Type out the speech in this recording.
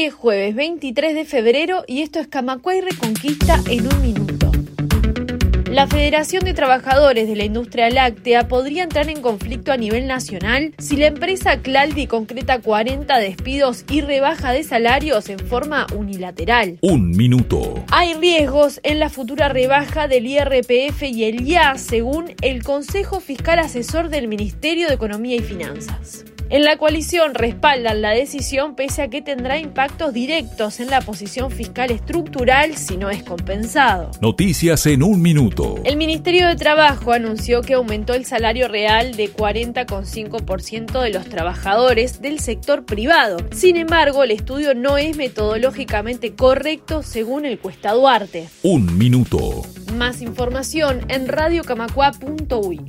Hoy es jueves 23 de febrero y esto es Camacuay Reconquista en un minuto. La Federación de Trabajadores de la Industria Láctea podría entrar en conflicto a nivel nacional si la empresa Claldi concreta 40 despidos y rebaja de salarios en forma unilateral. Un minuto. Hay riesgos en la futura rebaja del IRPF y el IA, según el Consejo Fiscal Asesor del Ministerio de Economía y Finanzas. En la coalición respaldan la decisión pese a que tendrá impactos directos en la posición fiscal estructural si no es compensado. Noticias en un minuto. El Ministerio de Trabajo anunció que aumentó el salario real de 40,5% de los trabajadores del sector privado. Sin embargo, el estudio no es metodológicamente correcto según el Cuesta Duarte. Un minuto. Más información en radiocamacua.uy.